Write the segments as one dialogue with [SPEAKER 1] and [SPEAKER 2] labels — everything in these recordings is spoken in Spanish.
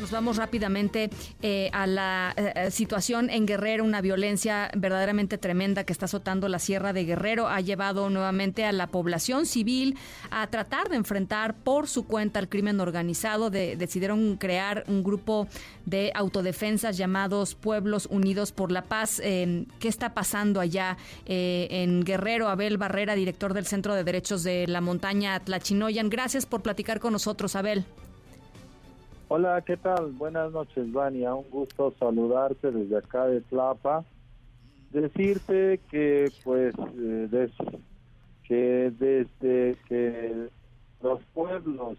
[SPEAKER 1] Nos vamos rápidamente eh, a la eh, eh, situación en Guerrero, una violencia verdaderamente tremenda que está azotando la Sierra de Guerrero. Ha llevado nuevamente a la población civil a tratar de enfrentar por su cuenta el crimen organizado. decidieron crear un grupo de autodefensas llamados Pueblos Unidos por la Paz. ¿Qué está pasando allá en Guerrero? Abel Barrera, director del Centro de Derechos de la Montaña Tlachinoyan. Gracias por platicar con nosotros, Abel.
[SPEAKER 2] Hola, ¿qué tal? Buenas noches, Vania. Un gusto saludarte desde acá de Tlapa. Decirte que, pues, eh, que desde que los pueblos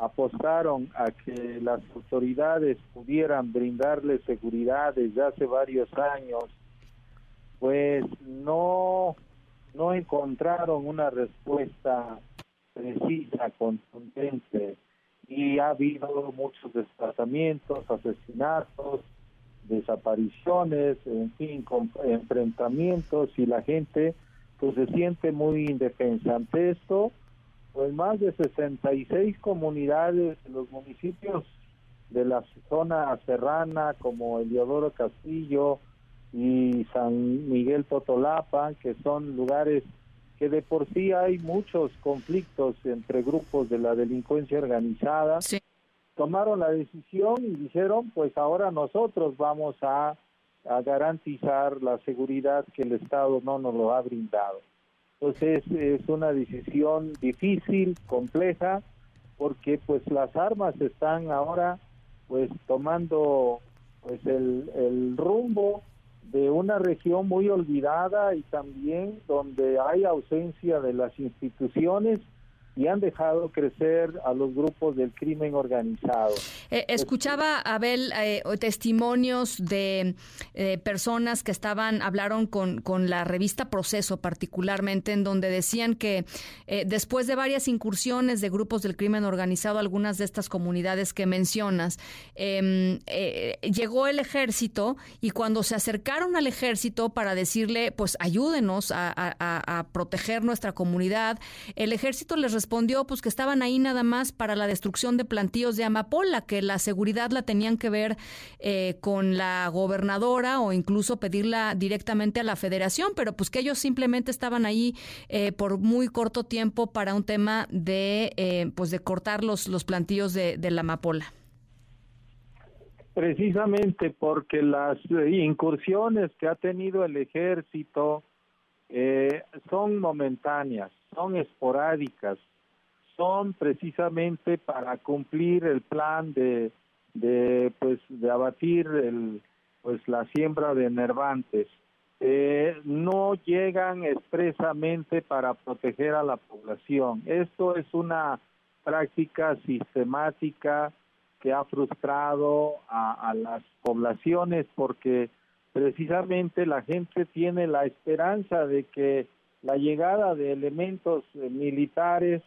[SPEAKER 2] apostaron a que las autoridades pudieran brindarles seguridad desde hace varios años, pues no, no encontraron una respuesta precisa, contundente y ha habido muchos desplazamientos, asesinatos, desapariciones, en fin, enfrentamientos y la gente pues se siente muy indefensa. Ante esto, pues más de 66 comunidades en los municipios de la zona serrana como Eliodoro Castillo y San Miguel Totolapa, que son lugares que de por sí hay muchos conflictos entre grupos de la delincuencia organizada, tomaron la decisión y dijeron, pues ahora nosotros vamos a, garantizar la seguridad que el Estado no nos lo ha brindado. Entonces es una decisión difícil, compleja, porque pues las armas están ahora pues tomando pues el, el rumbo de una región muy olvidada y también donde hay ausencia de las instituciones y han dejado crecer a los grupos del crimen organizado.
[SPEAKER 1] Eh, escuchaba, Abel, eh, testimonios de eh, personas que estaban, hablaron con, con la revista Proceso particularmente, en donde decían que después de varias incursiones de grupos del crimen organizado, algunas de estas comunidades que mencionas, em, llegó el ejército y cuando se acercaron al ejército para decirle, pues ayúdenos a, a proteger nuestra comunidad, el ejército les respondió pues que estaban ahí nada más para la destrucción de plantíos de amapola, que la seguridad la tenían que ver eh, con la gobernadora o incluso pedirla directamente a la federación, pero pues que ellos simplemente estaban ahí eh, por muy corto tiempo para un tema de eh, pues de cortar los, los plantíos de, de la amapola.
[SPEAKER 2] Precisamente porque las incursiones que ha tenido el ejército son momentáneas, son esporádicas, son precisamente para cumplir el plan de, de pues de abatir el pues la siembra de nervantes eh, no llegan expresamente para proteger a la población. Esto es una práctica sistemática que ha frustrado a, las poblaciones porque precisamente la gente tiene la esperanza de que la llegada de elementos militares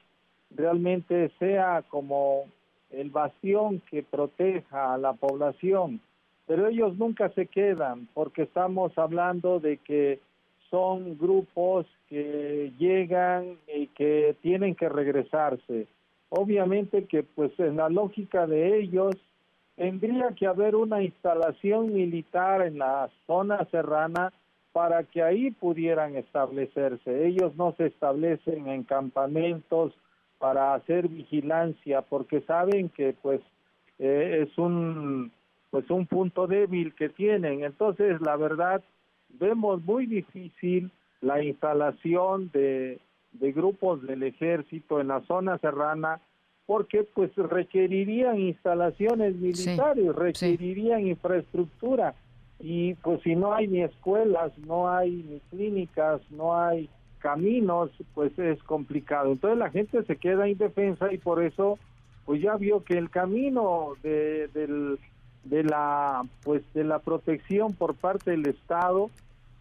[SPEAKER 2] realmente sea como el bastión que proteja a la población, pero ellos nunca se quedan porque estamos hablando de que son grupos que llegan y que tienen que regresarse. Obviamente que pues en la lógica de ellos tendría que haber una instalación militar en la zona serrana para que ahí pudieran establecerse. Ellos no se establecen en campamentos para hacer vigilancia porque saben que pues eh, es un pues un punto débil que tienen. Entonces la verdad vemos muy difícil la instalación de, de grupos del ejército en la zona serrana porque pues requerirían instalaciones militares, requerirían infraestructura. Y pues si no hay ni escuelas, no hay ni clínicas, no hay caminos, pues es complicado. Entonces la gente se queda indefensa y por eso pues ya vio que el camino de, del, de la pues de la protección por parte del Estado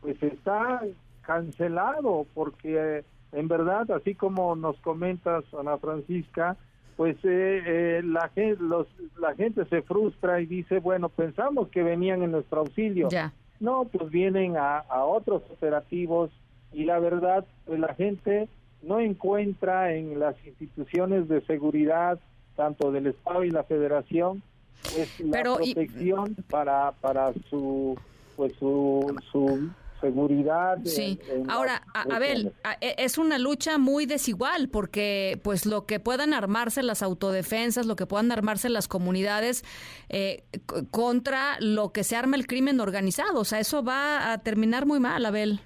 [SPEAKER 2] pues está cancelado porque eh, en verdad así como nos comentas Ana Francisca pues eh, eh, la gente los la gente se frustra y dice bueno pensamos que venían en nuestro auxilio no pues vienen a, a otros operativos y la verdad pues la gente no encuentra en las instituciones de seguridad, tanto del Estado y la Federación, es la protección para, para su, pues su, su seguridad.
[SPEAKER 1] Sí. Ahora, Abel, e, es una lucha muy desigual porque, pues, lo que puedan armarse las autodefensas, lo que puedan armarse las comunidades eh, contra lo que se arma el crimen organizado, o sea, eso va a terminar muy mal, Abel.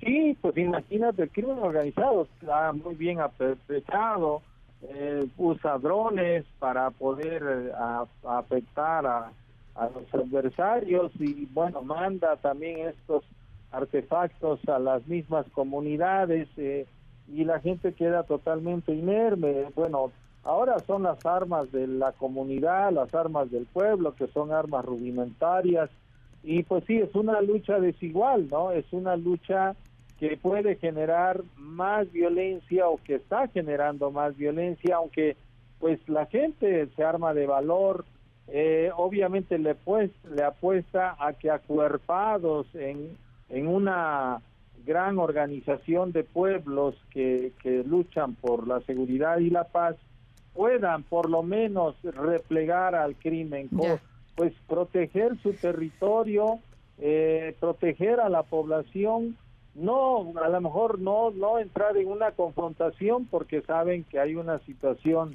[SPEAKER 2] Sí, pues imagínate, el crimen organizado está muy bien aperfechado, eh, usa drones para poder eh, afectar a, a los adversarios y bueno, manda también estos artefactos a las mismas comunidades eh, y la gente queda totalmente inerme. Bueno, ahora son las armas de la comunidad, las armas del pueblo, que son armas rudimentarias y pues sí, es una lucha desigual, ¿no? Es una lucha que puede generar más violencia o que está generando más violencia, aunque pues la gente se arma de valor, eh, obviamente le, pues, le apuesta a que acuerpados en, en una gran organización de pueblos que, que luchan por la seguridad y la paz puedan por lo menos replegar al crimen, pues proteger su territorio, eh, proteger a la población no, a lo mejor no, no entrar en una confrontación porque saben que hay una situación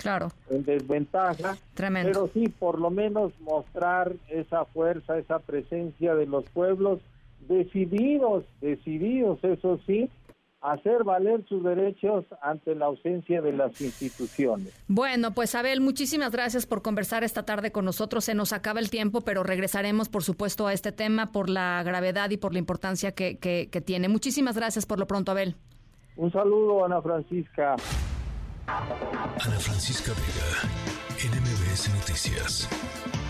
[SPEAKER 2] en desventaja, pero sí por lo menos mostrar esa fuerza, esa presencia de los pueblos decididos, decididos, eso sí, hacer valer sus derechos ante la ausencia de las instituciones.
[SPEAKER 1] Bueno, pues Abel, muchísimas gracias por conversar esta tarde con nosotros. Se nos acaba el tiempo, pero regresaremos, por supuesto, a este tema por la gravedad y por la importancia que, que, que tiene. Muchísimas gracias por lo pronto, Abel.
[SPEAKER 2] Un saludo, Ana Francisca.
[SPEAKER 3] Ana Francisca Vega, NMBS Noticias.